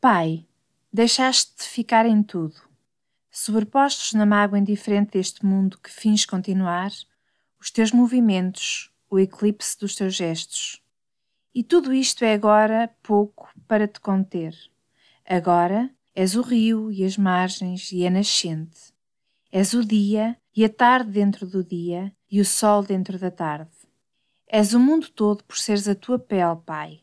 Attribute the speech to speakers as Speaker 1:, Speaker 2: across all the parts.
Speaker 1: Pai, deixaste-te ficar em tudo. Sobrepostos na mágoa indiferente deste mundo que fins continuar, os teus movimentos, o eclipse dos teus gestos. E tudo isto é agora pouco para te conter. Agora és o rio e as margens e a nascente. És o dia e a tarde dentro do dia e o sol dentro da tarde. És o mundo todo por seres a tua pele, Pai.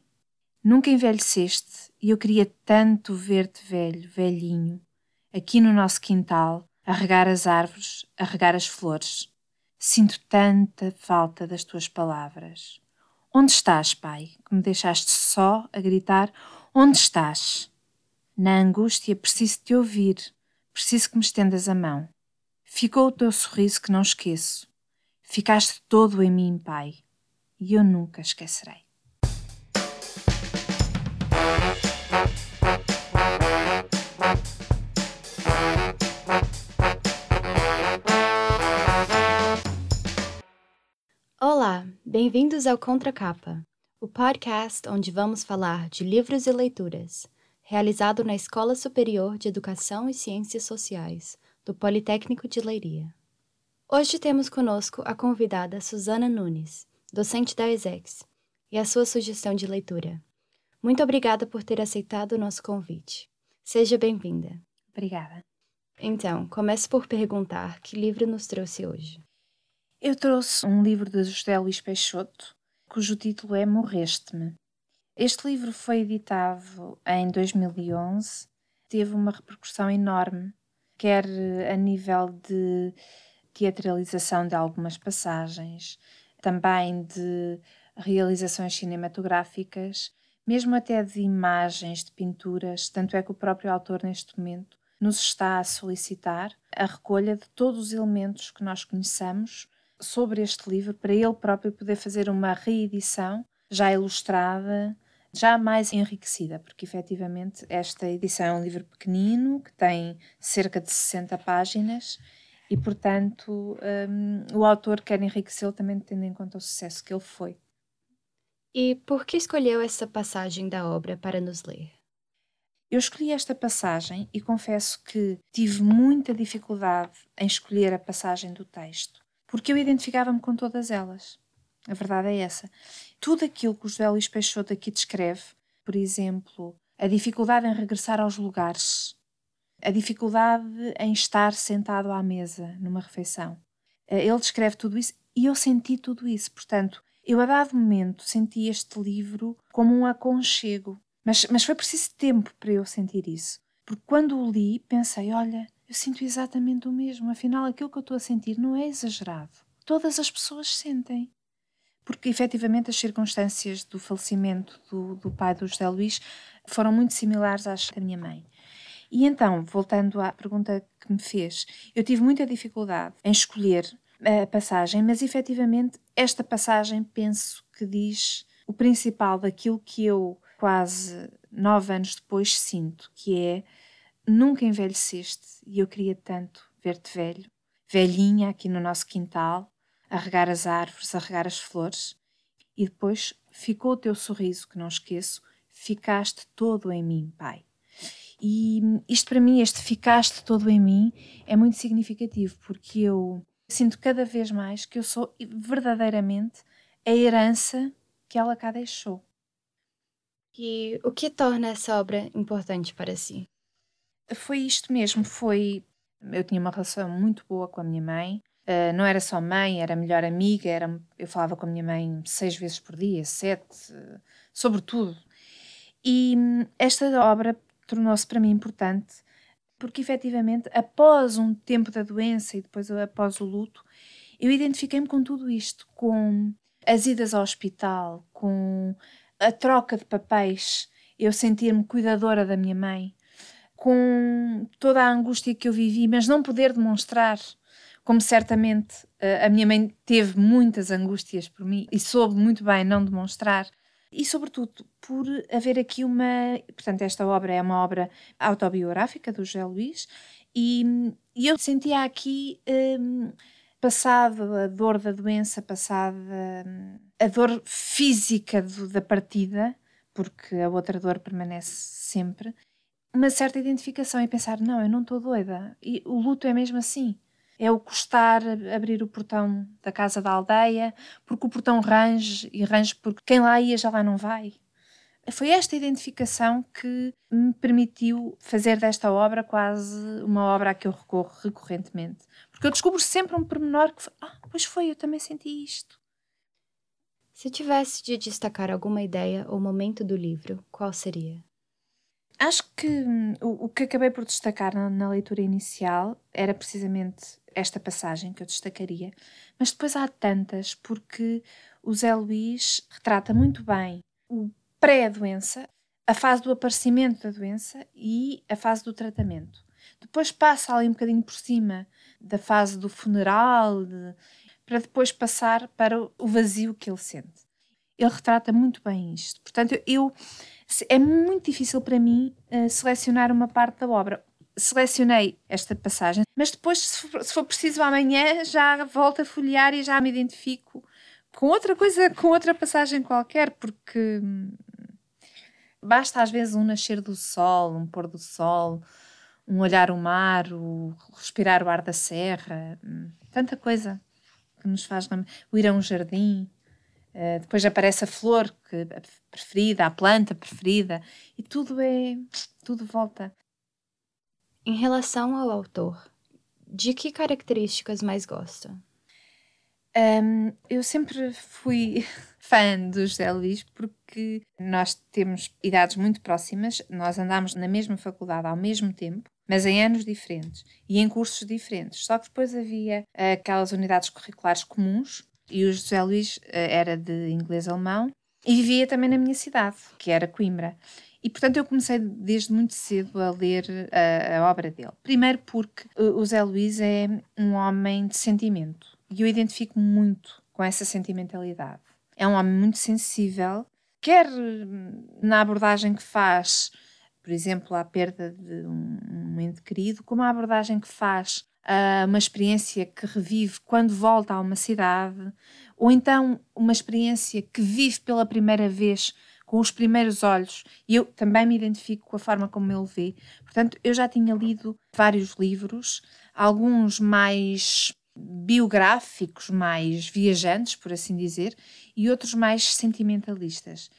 Speaker 1: Nunca envelheceste e eu queria tanto ver-te velho, velhinho, aqui no nosso quintal, a regar as árvores, a regar as flores. Sinto tanta falta das tuas palavras. Onde estás, Pai, que me deixaste só a gritar? Onde estás? Na angústia preciso te ouvir, preciso que me estendas a mão. Ficou o teu sorriso que não esqueço. Ficaste todo em mim, Pai, e eu nunca esquecerei.
Speaker 2: Bem-vindos ao Contracapa, o podcast onde vamos falar de livros e leituras, realizado na Escola Superior de Educação e Ciências Sociais, do Politécnico de Leiria. Hoje temos conosco a convidada Suzana Nunes, docente da ESEX, e a sua sugestão de leitura. Muito obrigada por ter aceitado o nosso convite. Seja bem-vinda.
Speaker 1: Obrigada.
Speaker 2: Então, comece por perguntar que livro nos trouxe hoje.
Speaker 1: Eu trouxe um livro de José Luís Peixoto, cujo título é Morreste-me. Este livro foi editado em 2011, teve uma repercussão enorme, quer a nível de teatralização de algumas passagens, também de realizações cinematográficas, mesmo até de imagens, de pinturas, tanto é que o próprio autor neste momento nos está a solicitar a recolha de todos os elementos que nós conheçamos sobre este livro para ele próprio poder fazer uma reedição já ilustrada, já mais enriquecida, porque efetivamente esta edição é um livro pequenino que tem cerca de 60 páginas e, portanto, um, o autor quer enriquecê-lo também tendo em conta o sucesso que ele foi.
Speaker 2: E por que escolheu essa passagem da obra para nos ler?
Speaker 1: Eu escolhi esta passagem e confesso que tive muita dificuldade em escolher a passagem do texto porque eu identificava-me com todas elas. A verdade é essa. Tudo aquilo que o José Luís Peixoto aqui descreve, por exemplo, a dificuldade em regressar aos lugares, a dificuldade em estar sentado à mesa numa refeição. Eh, ele descreve tudo isso e eu senti tudo isso. Portanto, eu a dado momento senti este livro como um aconchego. Mas, mas foi preciso tempo para eu sentir isso. Porque quando o li, pensei: olha, eu sinto exatamente o mesmo. Afinal, aquilo que eu estou a sentir não é exagerado. Todas as pessoas sentem. Porque, efetivamente, as circunstâncias do falecimento do, do pai do José Luís foram muito similares às da minha mãe. E então, voltando à pergunta que me fez, eu tive muita dificuldade em escolher a passagem, mas efetivamente esta passagem penso que diz o principal daquilo que eu, quase nove anos depois, sinto, que é nunca envelheceste e eu queria tanto ver-te velho, velhinha aqui no nosso quintal, a regar as árvores, a regar as flores, e depois ficou o teu sorriso que não esqueço, ficaste todo em mim, Pai. E isto para mim, este ficaste todo em mim, é muito significativo porque eu sinto cada vez mais que eu sou verdadeiramente a herança que ela cá deixou.
Speaker 2: E o que torna essa obra importante para si?
Speaker 1: Foi isto mesmo, foi. Eu tinha uma relação muito boa com a minha mãe. Uh, não era só mãe, era melhor amiga. Era, eu falava com a minha mãe seis vezes por dia, sete, uh, sobretudo. E hum, esta obra tornou-se para mim importante porque, efetivamente, após um tempo da doença e depois após o luto, eu identifiquei-me com tudo isto, com as idas ao hospital, com a troca de papéis, eu sentir-me cuidadora da minha mãe, com toda a angústia que eu vivi, mas não poder demonstrar, como certamente uh, a minha mãe teve muitas angústias por mim e soube muito bem não demonstrar. E, sobretudo, por haver aqui uma. Portanto, esta obra é uma obra autobiográfica do José Luís, e, e eu sentia aqui, um, passado a dor da doença, passada um, a dor física do, da partida, porque a outra dor permanece sempre, uma certa identificação e pensar: não, eu não estou doida. E o luto é mesmo assim. É o custar abrir o portão da casa da aldeia, porque o portão range e range porque quem lá ia já lá não vai. Foi esta identificação que me permitiu fazer desta obra quase uma obra a que eu recorro recorrentemente. Porque eu descubro sempre um pormenor que, ah, pois foi, eu também senti isto.
Speaker 2: Se tivesse de destacar alguma ideia ou momento do livro, qual seria?
Speaker 1: Acho que hum, o, o que acabei por destacar na, na, leitura inicial era precisamente esta passagem que eu destacaria, mas depois há tantas, porque o Zé Luís retrata muito bem o pré-doença, a fase do aparecimento da doença e a fase do tratamento. Depois passa ali um bocadinho por cima da fase do funeral, de, para depois passar para o vazio que ele sente. Ele retrata muito bem isto. Portanto, eu é muito difícil para mim uh, selecionar uma parte da obra. Selecionei esta passagem, mas depois, se for, se for preciso amanhã, já volto a folhear e já me identifico com outra coisa, com outra passagem qualquer, porque hum, basta às vezes um nascer do sol, um pôr do sol, um olhar o mar, o respirar o ar da serra, hum, tanta coisa que nos faz o ir a um jardim. Uh, depois aparece a flor que, a preferida, a planta preferida, e tudo é. tudo volta.
Speaker 2: Em relação ao autor, de que características mais gosta?
Speaker 1: Um, eu sempre fui fã do José Luís porque nós temos idades muito próximas, nós andámos na mesma faculdade ao mesmo tempo, mas em anos diferentes e em cursos diferentes. Só que depois havia aquelas unidades curriculares comuns e o José Luís eh, era de inglês-alemão e vivia também na minha cidade, que era Coimbra. E, portanto, eu comecei desde muito cedo a ler a, eh, a obra dele. Primeiro porque o José Luís é um homem de sentimento e eu identifico muito com essa sentimentalidade. É um homem muito sensível, quer na abordagem que faz, por exemplo, à perda de um, um ente querido, como a abordagem que faz uh, uma experiência que revive quando volta a uma cidade, ou então uma experiência que vive pela primeira vez com os primeiros olhos, e eu também me identifico com a forma como ele vê. Portanto, eu já tinha lido vários livros, alguns mais biográficos, mais viajantes, por assim dizer, e outros mais sentimentalistas.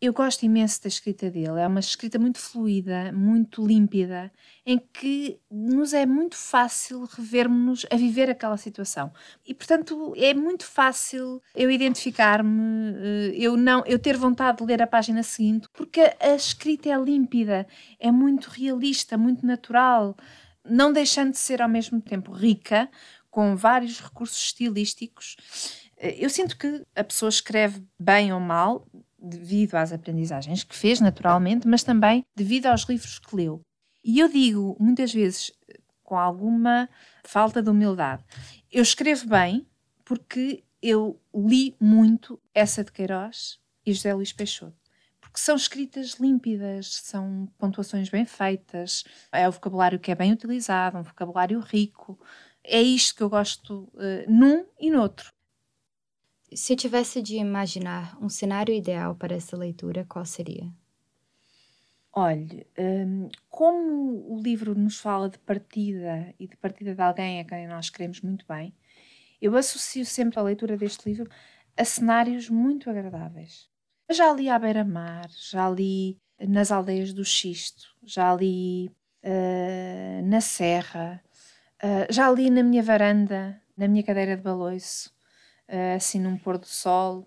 Speaker 1: Eu gosto imenso da escrita dele, é uma escrita muito fluida, muito límpida, em que nos é muito fácil revermos-nos a viver aquela situação. E, portanto, é muito fácil eu identificar-me, eh, eu não, eu ter vontade de ler a página seguinte, porque a escrita é límpida, é muito realista, muito natural, não deixando de ser ao mesmo tempo rica, com vários recursos estilísticos. Eh, eu sinto que a pessoa escreve bem ou mal devido às aprendizagens que fez, naturalmente, mas também devido aos livros que leu. E eu digo muitas vezes com alguma falta de humildade: eu escrevo bem porque eu li muito essa de Queiroz e José Luís Peixoto. Porque são escritas límpidas, são pontuações bem feitas, é o vocabulário que é bem utilizado, um vocabulário rico. É isto que eu gosto uh, num e no outro.
Speaker 2: Se tivesse de imaginar um cenário ideal para essa leitura, qual seria?
Speaker 1: Olhe, um, como o livro nos fala de partida e de partida de alguém a quem nós queremos muito bem, eu associo sempre a leitura deste livro a cenários muito agradáveis. Eu já li à beira-mar, já li nas aldeias do Xisto, já li uh, na Serra, uh, já li na minha varanda, na minha cadeira de baloiço, assim num pôr do sol.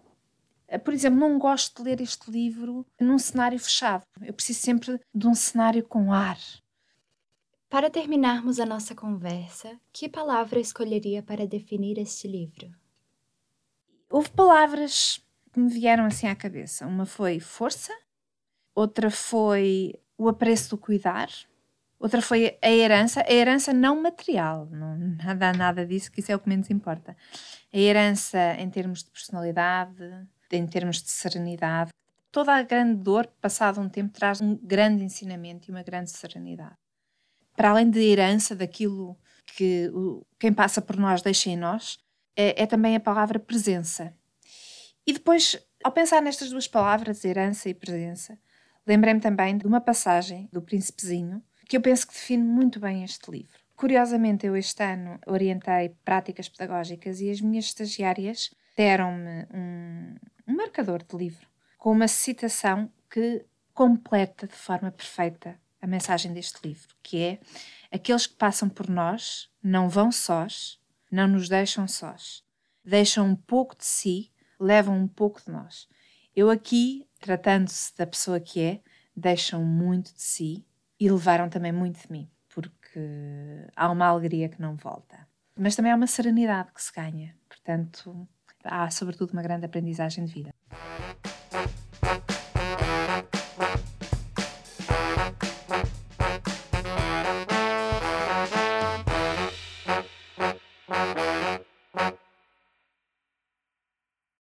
Speaker 1: Uh, por exemplo, não gosto de ler este livro num cenário fechado. Eu preciso sempre de um cenário com ar.
Speaker 2: Para terminarmos a nossa conversa, que palavra escolheria para definir este livro?
Speaker 1: Houve palavras que me vieram assim à cabeça. Uma foi força, outra foi o apreço do cuidar, outra foi a herança, a herança não material, não, nada, nada disso, que isso é o que menos importa a herança em termos de personalidade, em termos de serenidade. Toda a grande dor, passado um tempo, traz um grande ensinamento e uma grande serenidade. Para além de herança daquilo que quem passa por nós deixa em nós, é, é também a palavra presença. E depois, ao pensar nestas duas palavras, herança e presença, lembrei-me também de uma passagem do Príncipezinho que eu penso que define muito bem este livro. Curiosamente, eu este ano orientei práticas pedagógicas e as minhas estagiárias deram-me um, um marcador de livro com uma citação que completa de forma perfeita a mensagem deste livro, que é aqueles que passam por nós não vão sós, não nos deixam sós. Deixam um pouco de si, levam um pouco de nós. Eu aqui, tratando-se da pessoa que é, deixam muito de si e levaram também muito de mim, porque há uma alegria que não volta. Mas também há uma serenidade que se ganha. Portanto, há sobretudo uma grande aprendizagem de vida.